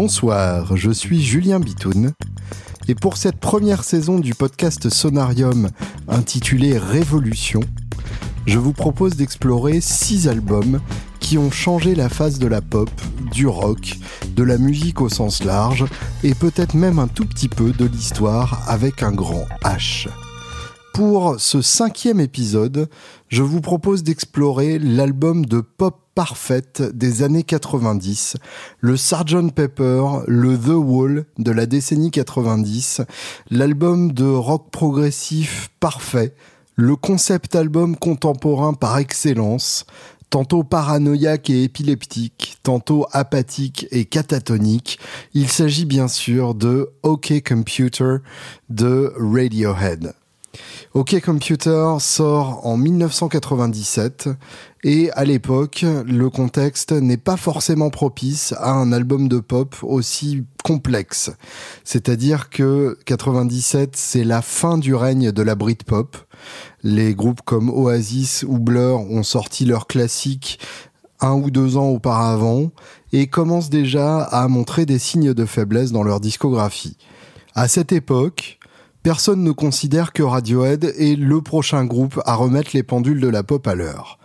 Bonsoir, je suis Julien Bitoun et pour cette première saison du podcast Sonarium intitulé Révolution, je vous propose d'explorer six albums qui ont changé la face de la pop, du rock, de la musique au sens large et peut-être même un tout petit peu de l'histoire avec un grand H. Pour ce cinquième épisode, je vous propose d'explorer l'album de pop parfaite des années 90, le Sgt. Pepper, le The Wall de la décennie 90, l'album de rock progressif parfait, le concept album contemporain par excellence, tantôt paranoïaque et épileptique, tantôt apathique et catatonique. Il s'agit bien sûr de OK Computer de Radiohead. OK Computer sort en 1997 et à l'époque, le contexte n'est pas forcément propice à un album de pop aussi complexe. C'est-à-dire que 97, c'est la fin du règne de la Britpop. Les groupes comme Oasis ou Blur ont sorti leurs classiques un ou deux ans auparavant et commencent déjà à montrer des signes de faiblesse dans leur discographie. À cette époque, personne ne considère que Radiohead est le prochain groupe à remettre les pendules de la pop à l'heure.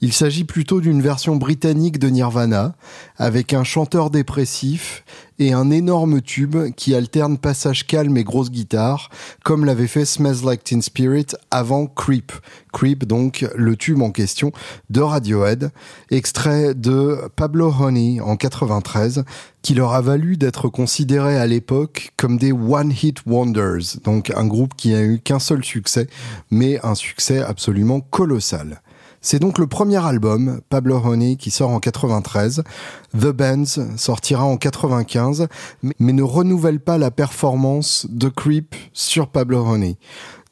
Il s'agit plutôt d'une version britannique de Nirvana, avec un chanteur dépressif et un énorme tube qui alterne passage calme et grosse guitare, comme l'avait fait Smells Like Teen Spirit avant Creep. Creep, donc, le tube en question de Radiohead, extrait de Pablo Honey en 93, qui leur a valu d'être considérés à l'époque comme des one-hit wonders, donc un groupe qui a eu qu'un seul succès, mais un succès absolument colossal. C'est donc le premier album, Pablo Honey, qui sort en 93. The Bands sortira en 95, mais ne renouvelle pas la performance de Creep sur Pablo Honey.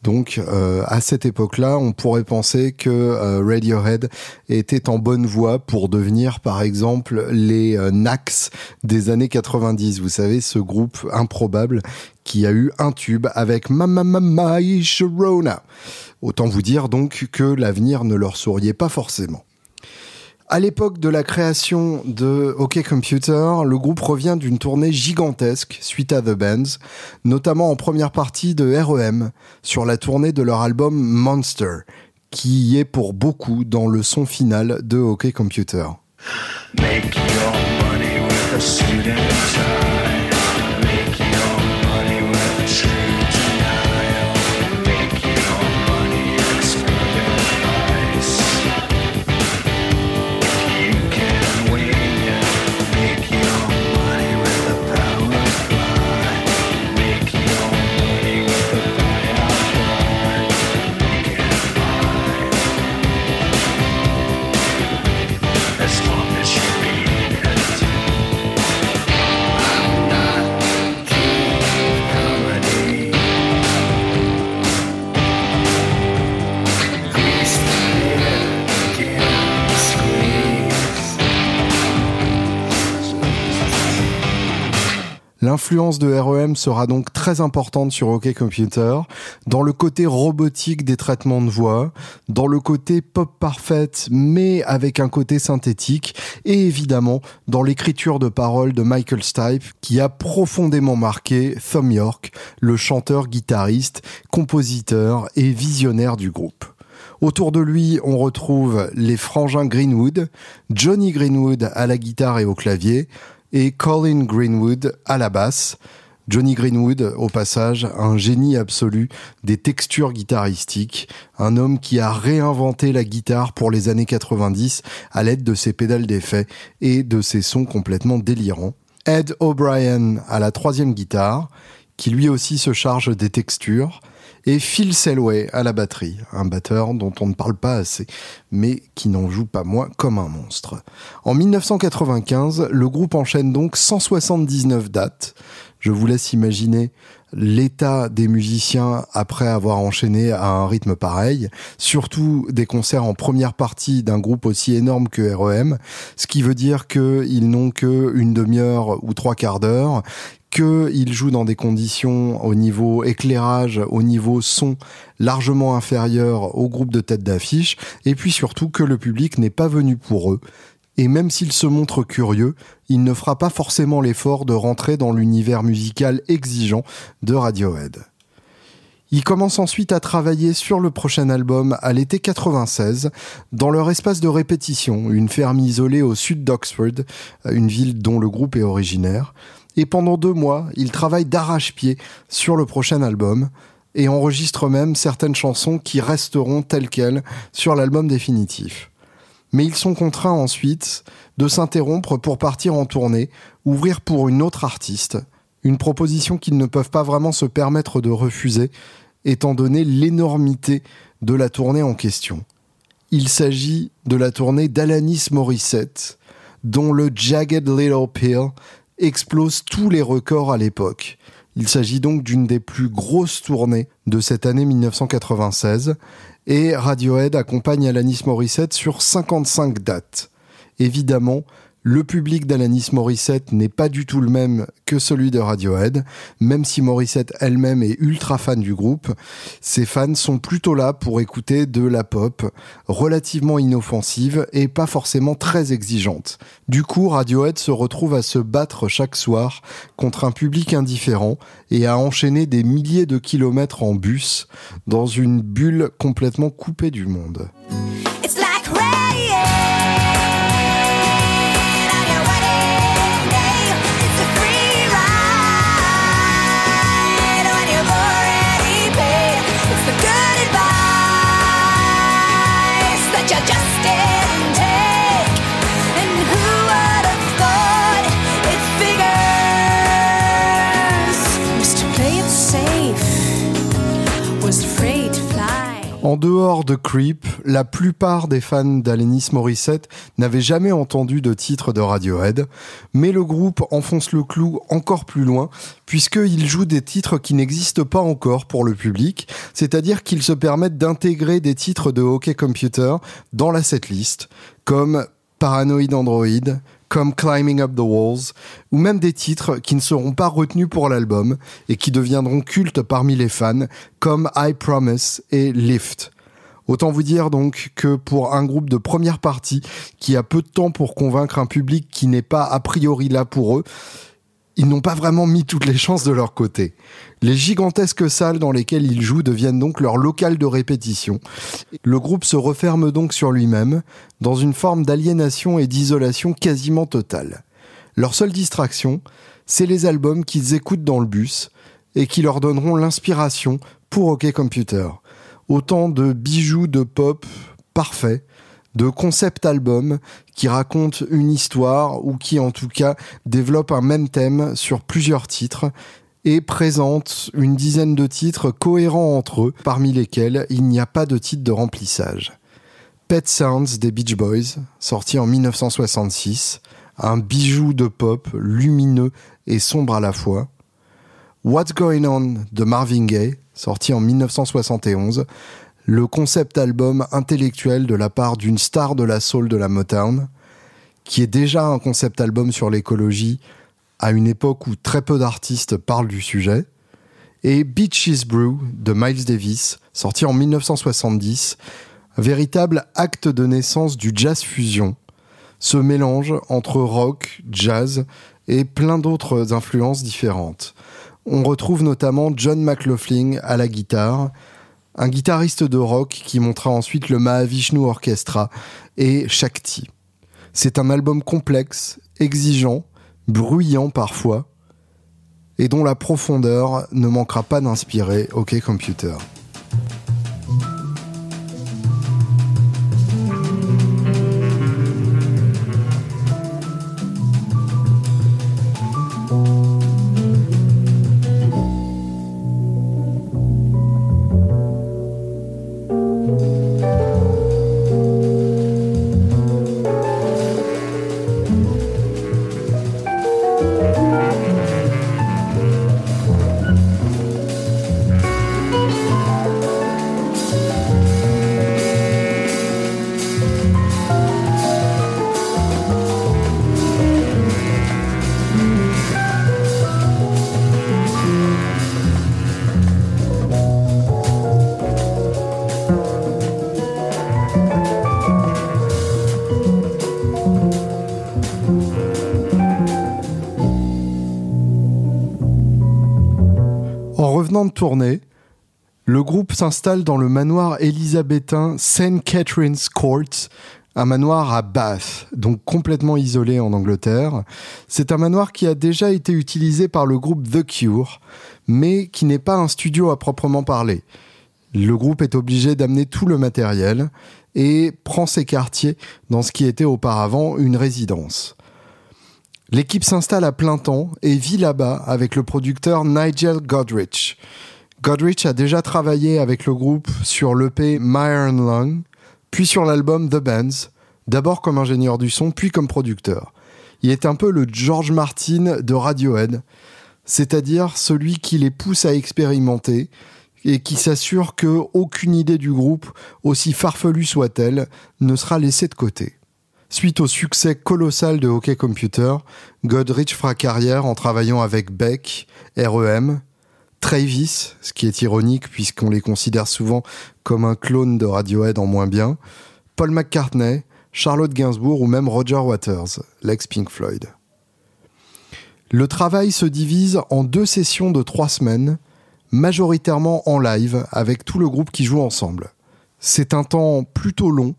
Donc euh, à cette époque-là, on pourrait penser que euh, Radiohead était en bonne voie pour devenir par exemple les euh, Nax des années 90. Vous savez, ce groupe improbable qui a eu un tube avec Mama Mama Sharona. Autant vous dire donc que l'avenir ne leur souriait pas forcément. À l'époque de la création de OK Computer, le groupe revient d'une tournée gigantesque suite à The Bands, notamment en première partie de REM sur la tournée de leur album Monster, qui est pour beaucoup dans le son final de OK Computer. L'influence de REM sera donc très importante sur OK Computer, dans le côté robotique des traitements de voix, dans le côté pop parfaite, mais avec un côté synthétique, et évidemment dans l'écriture de paroles de Michael Stipe, qui a profondément marqué Thom York, le chanteur, guitariste, compositeur et visionnaire du groupe. Autour de lui, on retrouve les frangins Greenwood, Johnny Greenwood à la guitare et au clavier, et Colin Greenwood à la basse. Johnny Greenwood, au passage, un génie absolu des textures guitaristiques, un homme qui a réinventé la guitare pour les années 90 à l'aide de ses pédales d'effet et de ses sons complètement délirants. Ed O'Brien à la troisième guitare, qui lui aussi se charge des textures, et Phil Selway à la batterie, un batteur dont on ne parle pas assez, mais qui n'en joue pas moins comme un monstre. En 1995, le groupe enchaîne donc 179 dates. Je vous laisse imaginer l'état des musiciens après avoir enchaîné à un rythme pareil, surtout des concerts en première partie d'un groupe aussi énorme que REM, ce qui veut dire qu'ils n'ont que une demi-heure ou trois quarts d'heure, qu'ils jouent dans des conditions au niveau éclairage, au niveau son largement inférieur au groupe de tête d'affiche, et puis surtout que le public n'est pas venu pour eux, et même s'il se montre curieux, il ne fera pas forcément l'effort de rentrer dans l'univers musical exigeant de Radiohead. Il commence ensuite à travailler sur le prochain album à l'été 96, dans leur espace de répétition, une ferme isolée au sud d'Oxford, une ville dont le groupe est originaire. Et pendant deux mois, il travaille d'arrache-pied sur le prochain album, et enregistre même certaines chansons qui resteront telles quelles sur l'album définitif mais ils sont contraints ensuite de s'interrompre pour partir en tournée, ouvrir pour une autre artiste, une proposition qu'ils ne peuvent pas vraiment se permettre de refuser, étant donné l'énormité de la tournée en question. Il s'agit de la tournée d'Alanis Morissette, dont le Jagged Little Pill explose tous les records à l'époque. Il s'agit donc d'une des plus grosses tournées de cette année 1996 et Radiohead accompagne Alanis Morissette sur 55 dates. Évidemment, le public d'Alanis Morissette n'est pas du tout le même que celui de Radiohead, même si Morissette elle-même est ultra fan du groupe. Ses fans sont plutôt là pour écouter de la pop relativement inoffensive et pas forcément très exigeante. Du coup, Radiohead se retrouve à se battre chaque soir contre un public indifférent et à enchaîner des milliers de kilomètres en bus dans une bulle complètement coupée du monde. En dehors de Creep, la plupart des fans d'Alanis Morissette n'avaient jamais entendu de titre de Radiohead, mais le groupe enfonce le clou encore plus loin, puisqu'il joue des titres qui n'existent pas encore pour le public, c'est-à-dire qu'ils se permettent d'intégrer des titres de Hockey Computer dans la setlist, comme Paranoid Android, comme Climbing Up the Walls, ou même des titres qui ne seront pas retenus pour l'album et qui deviendront cultes parmi les fans, comme I Promise et Lift. Autant vous dire donc que pour un groupe de première partie qui a peu de temps pour convaincre un public qui n'est pas a priori là pour eux, ils n'ont pas vraiment mis toutes les chances de leur côté. Les gigantesques salles dans lesquelles ils jouent deviennent donc leur local de répétition. Le groupe se referme donc sur lui-même, dans une forme d'aliénation et d'isolation quasiment totale. Leur seule distraction, c'est les albums qu'ils écoutent dans le bus et qui leur donneront l'inspiration pour OK Computer. Autant de bijoux de pop parfaits de concept album qui raconte une histoire ou qui en tout cas développe un même thème sur plusieurs titres et présente une dizaine de titres cohérents entre eux, parmi lesquels il n'y a pas de titre de remplissage. Pet Sounds des Beach Boys, sorti en 1966, un bijou de pop lumineux et sombre à la fois. What's Going On de Marvin Gaye, sorti en 1971, le concept album intellectuel de la part d'une star de la soul de la Motown, qui est déjà un concept album sur l'écologie à une époque où très peu d'artistes parlent du sujet, et Beaches Brew de Miles Davis, sorti en 1970, véritable acte de naissance du jazz fusion, ce mélange entre rock, jazz et plein d'autres influences différentes. On retrouve notamment John McLaughlin à la guitare, un guitariste de rock qui montra ensuite le Mahavishnu Orchestra et Shakti. C'est un album complexe, exigeant, bruyant parfois, et dont la profondeur ne manquera pas d'inspirer OK Computer. Le groupe s'installe dans le manoir élisabétain St. Catherine's Court, un manoir à Bath, donc complètement isolé en Angleterre. C'est un manoir qui a déjà été utilisé par le groupe The Cure, mais qui n'est pas un studio à proprement parler. Le groupe est obligé d'amener tout le matériel et prend ses quartiers dans ce qui était auparavant une résidence. L'équipe s'installe à plein temps et vit là-bas avec le producteur Nigel Godrich. Godrich a déjà travaillé avec le groupe sur l'EP My Iron Lung, puis sur l'album The Bands, d'abord comme ingénieur du son, puis comme producteur. Il est un peu le George Martin de Radiohead, c'est-à-dire celui qui les pousse à expérimenter et qui s'assure que aucune idée du groupe, aussi farfelue soit-elle, ne sera laissée de côté. Suite au succès colossal de Hockey Computer, Godrich fera carrière en travaillant avec Beck, REM, Travis, ce qui est ironique puisqu'on les considère souvent comme un clone de Radiohead en moins bien, Paul McCartney, Charlotte Gainsbourg ou même Roger Waters, l'ex Pink Floyd. Le travail se divise en deux sessions de trois semaines, majoritairement en live avec tout le groupe qui joue ensemble. C'est un temps plutôt long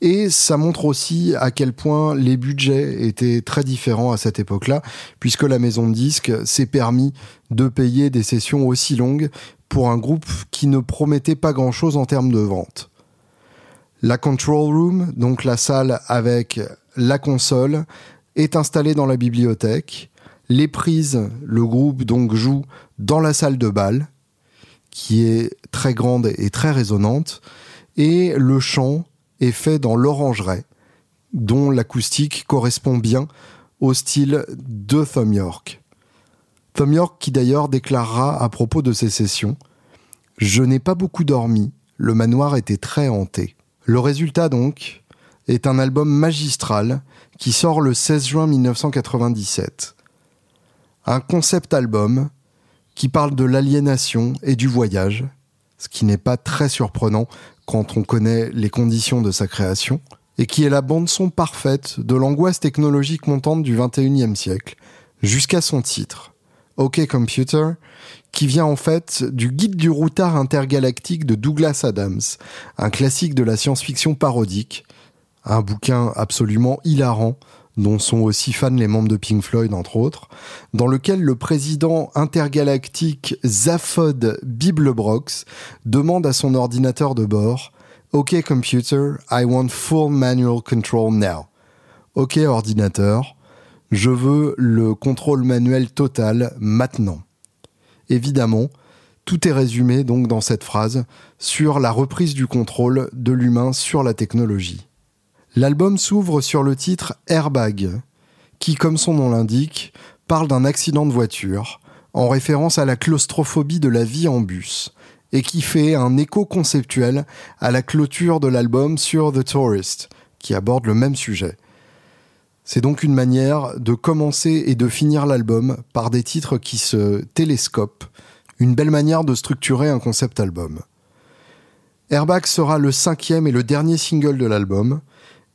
et ça montre aussi à quel point les budgets étaient très différents à cette époque-là, puisque la maison de disques s'est permis de payer des sessions aussi longues pour un groupe qui ne promettait pas grand-chose en termes de vente. La control room, donc la salle avec la console, est installée dans la bibliothèque. Les prises, le groupe donc joue dans la salle de bal, qui est très grande et très résonante, et le chant est fait dans l'orangerie, dont l'acoustique correspond bien au style de Thom York. Thom York qui d'ailleurs déclarera à propos de ces sessions Je n'ai pas beaucoup dormi, le manoir était très hanté. Le résultat donc est un album magistral qui sort le 16 juin 1997. Un concept album qui parle de l'aliénation et du voyage, ce qui n'est pas très surprenant quand on connaît les conditions de sa création, et qui est la bande-son parfaite de l'angoisse technologique montante du XXIe siècle, jusqu'à son titre, OK Computer, qui vient en fait du guide du routard intergalactique de Douglas Adams, un classique de la science-fiction parodique, un bouquin absolument hilarant dont sont aussi fans les membres de Pink Floyd entre autres, dans lequel le président intergalactique Zaphod Biblebrox demande à son ordinateur de bord OK computer, I want full manual control now. OK ordinateur, je veux le contrôle manuel total maintenant. Évidemment, tout est résumé donc dans cette phrase sur la reprise du contrôle de l'humain sur la technologie. L'album s'ouvre sur le titre Airbag, qui, comme son nom l'indique, parle d'un accident de voiture, en référence à la claustrophobie de la vie en bus, et qui fait un écho conceptuel à la clôture de l'album sur The Tourist, qui aborde le même sujet. C'est donc une manière de commencer et de finir l'album par des titres qui se télescopent, une belle manière de structurer un concept album. Airbag sera le cinquième et le dernier single de l'album,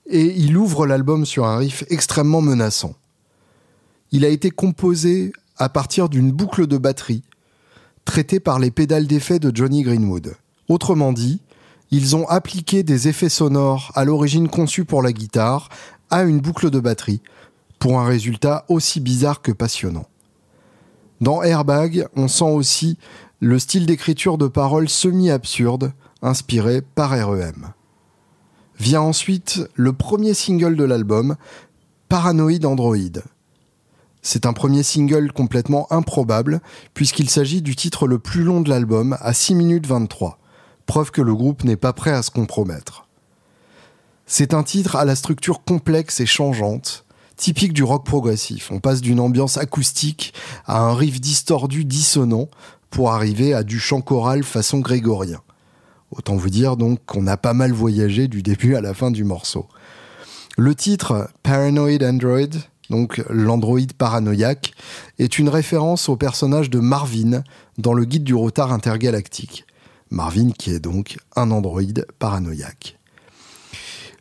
et il ouvre l'album sur un riff extrêmement menaçant. Il a été composé à partir d'une boucle de batterie traitée par les pédales d'effet de Johnny Greenwood. Autrement dit, ils ont appliqué des effets sonores à l'origine conçus pour la guitare à une boucle de batterie pour un résultat aussi bizarre que passionnant. Dans Airbag, on sent aussi le style d'écriture de paroles semi-absurde inspiré par REM. Vient ensuite le premier single de l'album, Paranoid Android. C'est un premier single complètement improbable, puisqu'il s'agit du titre le plus long de l'album, à 6 minutes 23, preuve que le groupe n'est pas prêt à se compromettre. C'est un titre à la structure complexe et changeante, typique du rock progressif. On passe d'une ambiance acoustique à un riff distordu dissonant pour arriver à du chant choral façon grégorien. Autant vous dire donc qu'on a pas mal voyagé du début à la fin du morceau. Le titre Paranoid Android, donc l'androïde paranoïaque, est une référence au personnage de Marvin dans le guide du retard intergalactique. Marvin qui est donc un androïde paranoïaque.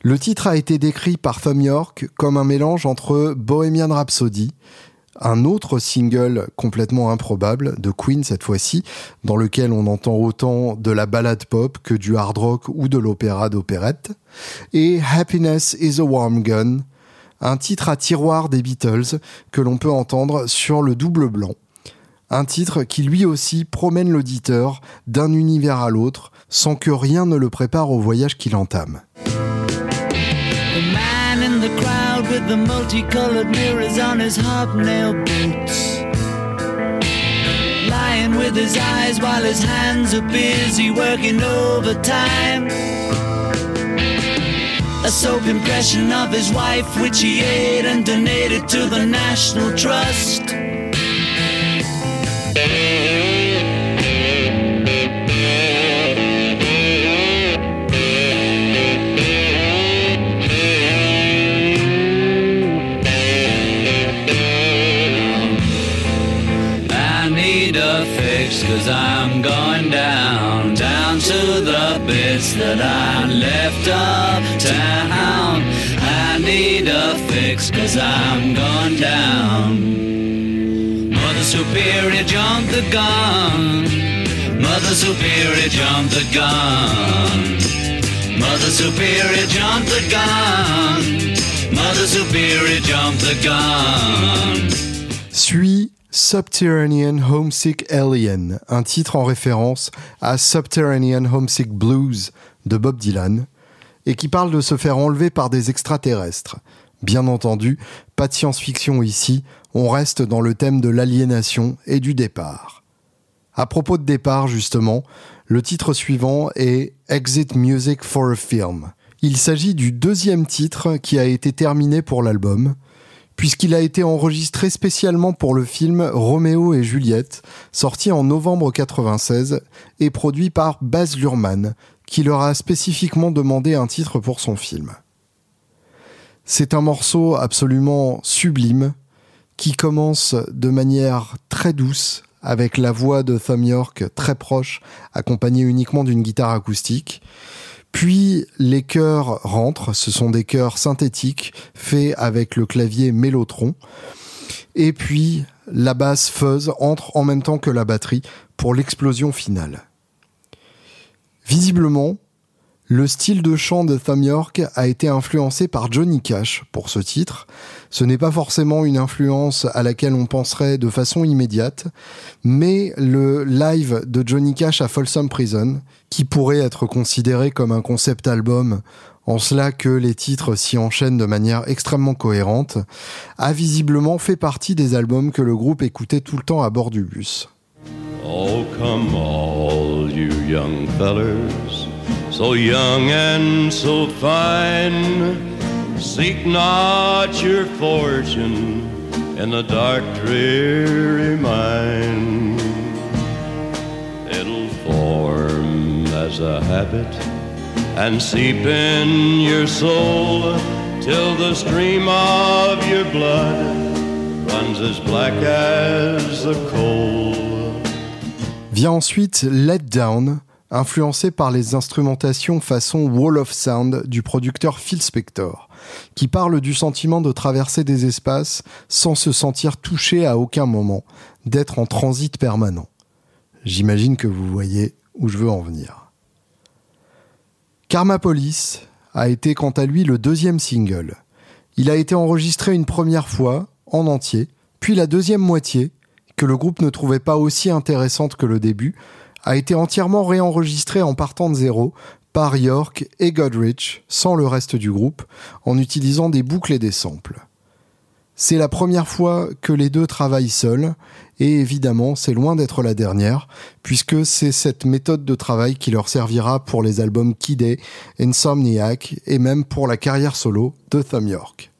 Le titre a été décrit par Thom York comme un mélange entre Bohemian Rhapsody, un autre single complètement improbable de Queen cette fois-ci, dans lequel on entend autant de la ballade pop que du hard rock ou de l'opéra d'opérette, et Happiness is a Warm Gun, un titre à tiroir des Beatles que l'on peut entendre sur le double blanc. Un titre qui lui aussi promène l'auditeur d'un univers à l'autre sans que rien ne le prépare au voyage qu'il entame. With the multicolored mirrors on his hobnail boots. Lying with his eyes while his hands are busy working overtime. A soap impression of his wife, which he ate and donated to the National Trust. That I left uptown. I need a fix cause I'm going down. Mother Superior jumped the gun. Mother Superior jumped the gun. Mother Superior jumped the gun. Mother Superior jumped the gun. Suis Subterranean Homesick Alien, un titre en référence à Subterranean Homesick Blues de Bob Dylan, et qui parle de se faire enlever par des extraterrestres. Bien entendu, pas de science-fiction ici, on reste dans le thème de l'aliénation et du départ. À propos de départ, justement, le titre suivant est Exit Music for a Film. Il s'agit du deuxième titre qui a été terminé pour l'album, puisqu'il a été enregistré spécialement pour le film Roméo et Juliette, sorti en novembre 96 et produit par Baz Luhrmann, qui leur a spécifiquement demandé un titre pour son film. C'est un morceau absolument sublime qui commence de manière très douce avec la voix de Thom York très proche, accompagnée uniquement d'une guitare acoustique, puis les chœurs rentrent, ce sont des chœurs synthétiques faits avec le clavier Mélotron. Et puis la basse fuzz entre en même temps que la batterie pour l'explosion finale. Visiblement, le style de chant de Thom York a été influencé par Johnny Cash pour ce titre. Ce n'est pas forcément une influence à laquelle on penserait de façon immédiate, mais le live de Johnny Cash à Folsom Prison, qui pourrait être considéré comme un concept album en cela que les titres s'y enchaînent de manière extrêmement cohérente, a visiblement fait partie des albums que le groupe écoutait tout le temps à bord du bus. Oh, come all you young fellers. so young and so fine. Seek not your fortune in the dark, dreary mine. It'll form as a habit and seep in your soul till the stream of your blood runs as black as the coal. Vient ensuite Let Down influencé par les instrumentations façon Wall of Sound du producteur Phil Spector, qui parle du sentiment de traverser des espaces sans se sentir touché à aucun moment, d'être en transit permanent. J'imagine que vous voyez où je veux en venir. Karma Police a été quant à lui le deuxième single. Il a été enregistré une première fois, en entier, puis la deuxième moitié, que le groupe ne trouvait pas aussi intéressante que le début, a été entièrement réenregistré en partant de zéro par York et Godrich, sans le reste du groupe, en utilisant des boucles et des samples. C'est la première fois que les deux travaillent seuls, et évidemment c'est loin d'être la dernière, puisque c'est cette méthode de travail qui leur servira pour les albums Kid Insomniac, et même pour la carrière solo de Thumb York.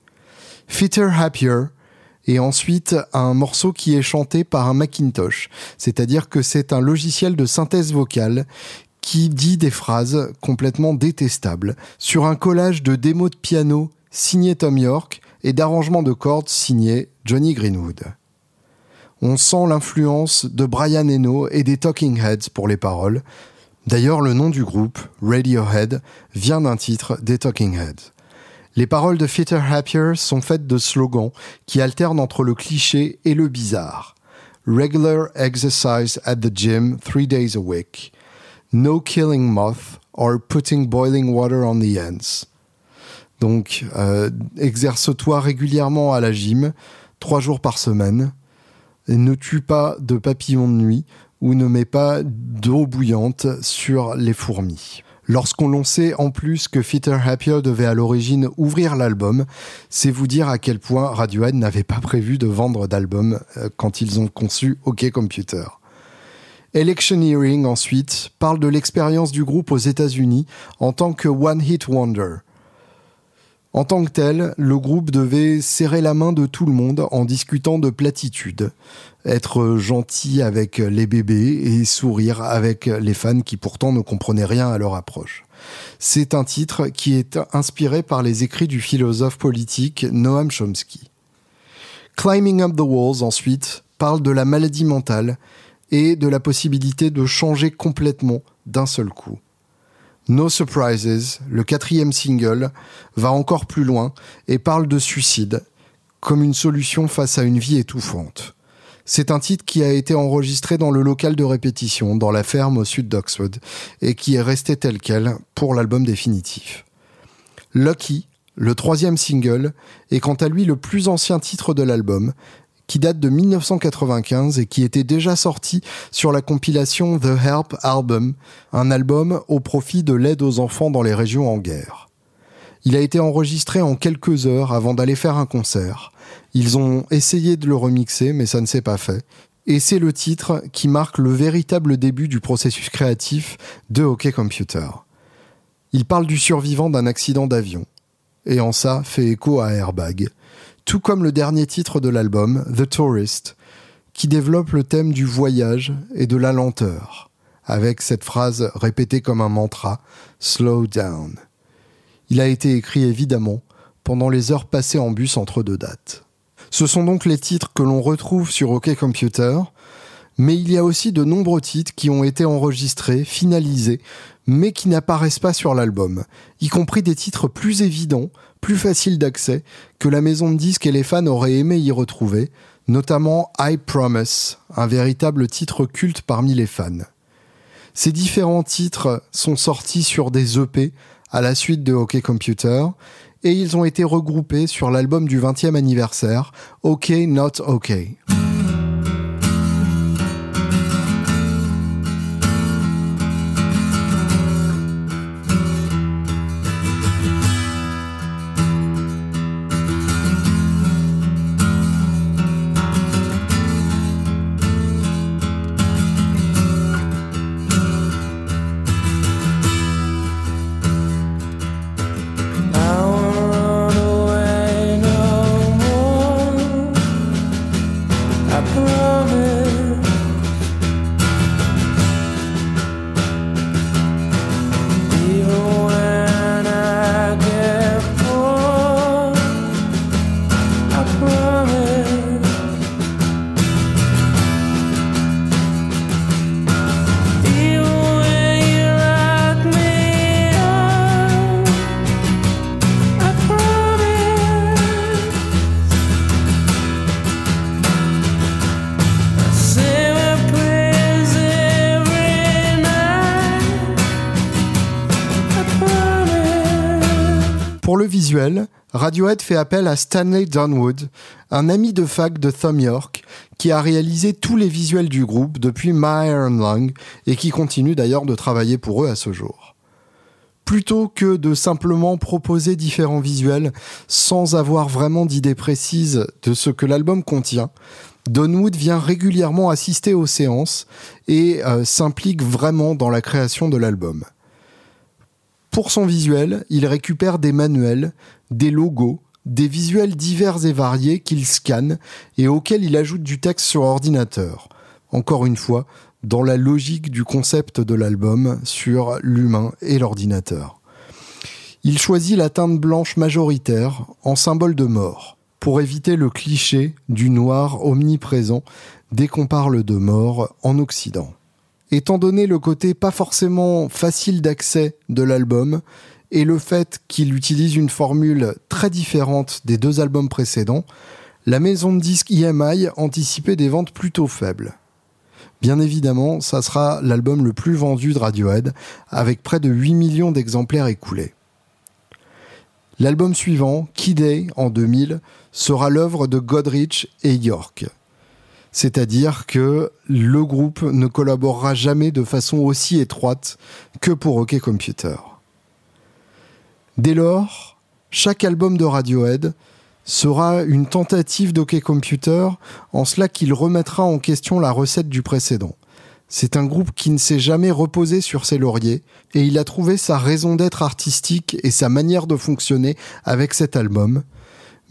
Fitter Happier et ensuite un morceau qui est chanté par un Macintosh, c'est-à-dire que c'est un logiciel de synthèse vocale qui dit des phrases complètement détestables sur un collage de démos de piano signé Tom York et d'arrangements de cordes signé Johnny Greenwood. On sent l'influence de Brian Eno et des Talking Heads pour les paroles. D'ailleurs, le nom du groupe, Radiohead, vient d'un titre des Talking Heads. Les paroles de Fitter Happier sont faites de slogans qui alternent entre le cliché et le bizarre. Regular exercise at the gym three days a week. No killing moth or putting boiling water on the ends. Donc, euh, exerce-toi régulièrement à la gym, trois jours par semaine. Ne tue pas de papillons de nuit ou ne mets pas d'eau bouillante sur les fourmis. Lorsqu'on l'on sait en plus que Fitter Happier devait à l'origine ouvrir l'album, c'est vous dire à quel point Radiohead n'avait pas prévu de vendre d'album euh, quand ils ont conçu OK Computer. Electioneering ensuite parle de l'expérience du groupe aux États-Unis en tant que One Hit Wonder. En tant que tel, le groupe devait serrer la main de tout le monde en discutant de platitudes, être gentil avec les bébés et sourire avec les fans qui pourtant ne comprenaient rien à leur approche. C'est un titre qui est inspiré par les écrits du philosophe politique Noam Chomsky. Climbing Up the Walls ensuite parle de la maladie mentale et de la possibilité de changer complètement d'un seul coup. No Surprises, le quatrième single, va encore plus loin et parle de suicide comme une solution face à une vie étouffante. C'est un titre qui a été enregistré dans le local de répétition, dans la ferme au sud d'Oxford, et qui est resté tel quel pour l'album définitif. Lucky, le troisième single, est quant à lui le plus ancien titre de l'album, qui date de 1995 et qui était déjà sorti sur la compilation The Help Album, un album au profit de l'aide aux enfants dans les régions en guerre. Il a été enregistré en quelques heures avant d'aller faire un concert. Ils ont essayé de le remixer, mais ça ne s'est pas fait. Et c'est le titre qui marque le véritable début du processus créatif de Hockey Computer. Il parle du survivant d'un accident d'avion. Et en ça fait écho à Airbag tout comme le dernier titre de l'album, The Tourist, qui développe le thème du voyage et de la lenteur, avec cette phrase répétée comme un mantra, Slow down. Il a été écrit évidemment pendant les heures passées en bus entre deux dates. Ce sont donc les titres que l'on retrouve sur OK Computer, mais il y a aussi de nombreux titres qui ont été enregistrés, finalisés, mais qui n'apparaissent pas sur l'album, y compris des titres plus évidents, plus faciles d'accès, que la maison de disques et les fans auraient aimé y retrouver, notamment I Promise, un véritable titre culte parmi les fans. Ces différents titres sont sortis sur des EP à la suite de OK Computer, et ils ont été regroupés sur l'album du 20e anniversaire, OK Not OK. Radiohead fait appel à Stanley Dunwood, un ami de fac de Thom York, qui a réalisé tous les visuels du groupe depuis My Iron Lung et qui continue d'ailleurs de travailler pour eux à ce jour. Plutôt que de simplement proposer différents visuels sans avoir vraiment d'idée précise de ce que l'album contient, Dunwood vient régulièrement assister aux séances et euh, s'implique vraiment dans la création de l'album. Pour son visuel, il récupère des manuels, des logos, des visuels divers et variés qu'il scanne et auxquels il ajoute du texte sur ordinateur. Encore une fois, dans la logique du concept de l'album sur l'humain et l'ordinateur. Il choisit la teinte blanche majoritaire en symbole de mort, pour éviter le cliché du noir omniprésent dès qu'on parle de mort en Occident étant donné le côté pas forcément facile d'accès de l'album et le fait qu'il utilise une formule très différente des deux albums précédents, la maison de disques EMI anticipait des ventes plutôt faibles. Bien évidemment, ça sera l'album le plus vendu de Radiohead, avec près de 8 millions d'exemplaires écoulés. L'album suivant, Key Day, en 2000, sera l'œuvre de Godrich et York. C'est-à-dire que le groupe ne collaborera jamais de façon aussi étroite que pour OK Computer. Dès lors, chaque album de Radiohead sera une tentative d'OK Computer en cela qu'il remettra en question la recette du précédent. C'est un groupe qui ne s'est jamais reposé sur ses lauriers et il a trouvé sa raison d'être artistique et sa manière de fonctionner avec cet album,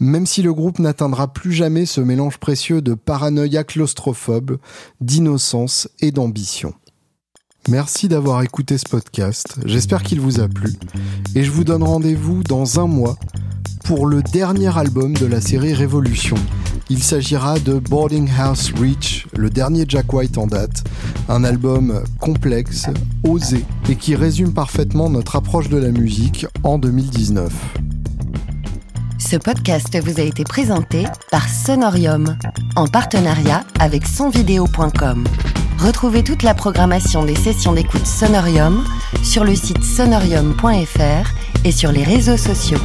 même si le groupe n'atteindra plus jamais ce mélange précieux de paranoïa claustrophobe, d'innocence et d'ambition. Merci d'avoir écouté ce podcast, j'espère qu'il vous a plu, et je vous donne rendez-vous dans un mois pour le dernier album de la série Révolution. Il s'agira de Boarding House Reach, le dernier Jack White en date, un album complexe, osé, et qui résume parfaitement notre approche de la musique en 2019. Ce podcast vous a été présenté par Sonorium, en partenariat avec sonvideo.com. Retrouvez toute la programmation des sessions d'écoute Sonorium sur le site sonorium.fr et sur les réseaux sociaux.